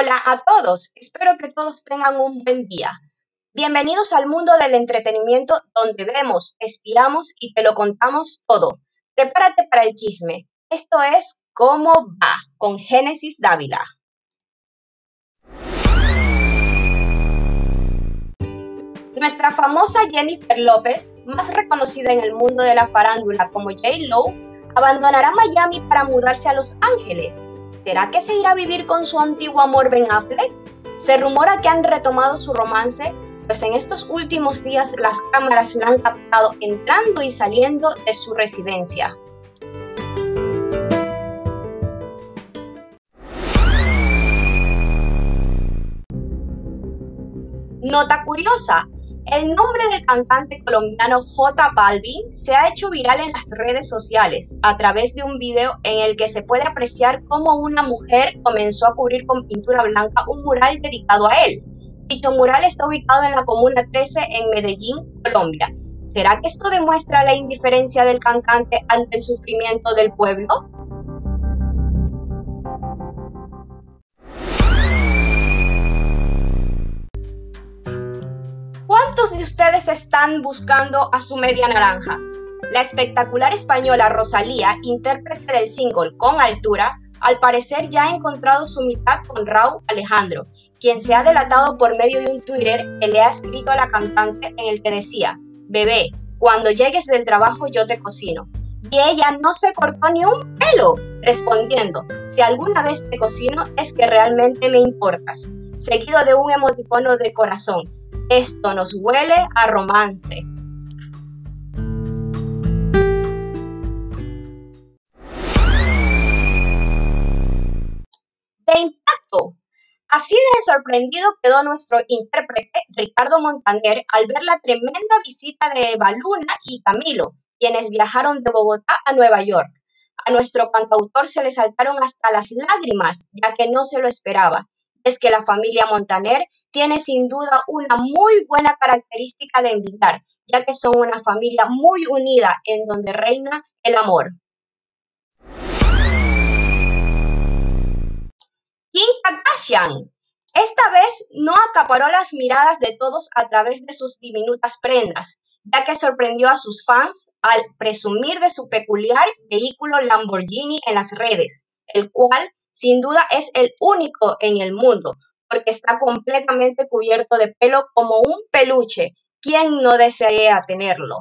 Hola a todos, espero que todos tengan un buen día. Bienvenidos al mundo del entretenimiento donde vemos, espiamos y te lo contamos todo. Prepárate para el chisme. Esto es ¿Cómo va? con Génesis Dávila. Nuestra famosa Jennifer López, más reconocida en el mundo de la farándula como J. Lo, abandonará Miami para mudarse a Los Ángeles ¿Será que se irá a vivir con su antiguo amor Ben Affleck? Se rumora que han retomado su romance, pues en estos últimos días las cámaras la han captado entrando y saliendo de su residencia. Nota curiosa, el nombre del cantante colombiano J Balvin se ha hecho viral en las redes sociales a través de un video en el que se puede apreciar cómo una mujer comenzó a cubrir con pintura blanca un mural dedicado a él. Dicho mural está ubicado en la Comuna 13 en Medellín, Colombia. ¿Será que esto demuestra la indiferencia del cantante ante el sufrimiento del pueblo? ¿Cuántos de ustedes están buscando a su media naranja? La espectacular española Rosalía, intérprete del single Con Altura, al parecer ya ha encontrado su mitad con Raúl Alejandro, quien se ha delatado por medio de un Twitter que le ha escrito a la cantante en el que decía, bebé, cuando llegues del trabajo yo te cocino. Y ella no se cortó ni un pelo, respondiendo, si alguna vez te cocino es que realmente me importas, seguido de un emoticono de corazón, esto nos huele a romance. De impacto. Así de sorprendido quedó nuestro intérprete Ricardo Montaner al ver la tremenda visita de Eva Luna y Camilo, quienes viajaron de Bogotá a Nueva York. A nuestro cantautor se le saltaron hasta las lágrimas, ya que no se lo esperaba es que la familia Montaner tiene sin duda una muy buena característica de envidiar, ya que son una familia muy unida en donde reina el amor. Kim Kardashian. Esta vez no acaparó las miradas de todos a través de sus diminutas prendas, ya que sorprendió a sus fans al presumir de su peculiar vehículo Lamborghini en las redes, el cual sin duda es el único en el mundo, porque está completamente cubierto de pelo como un peluche. ¿Quién no desearía tenerlo?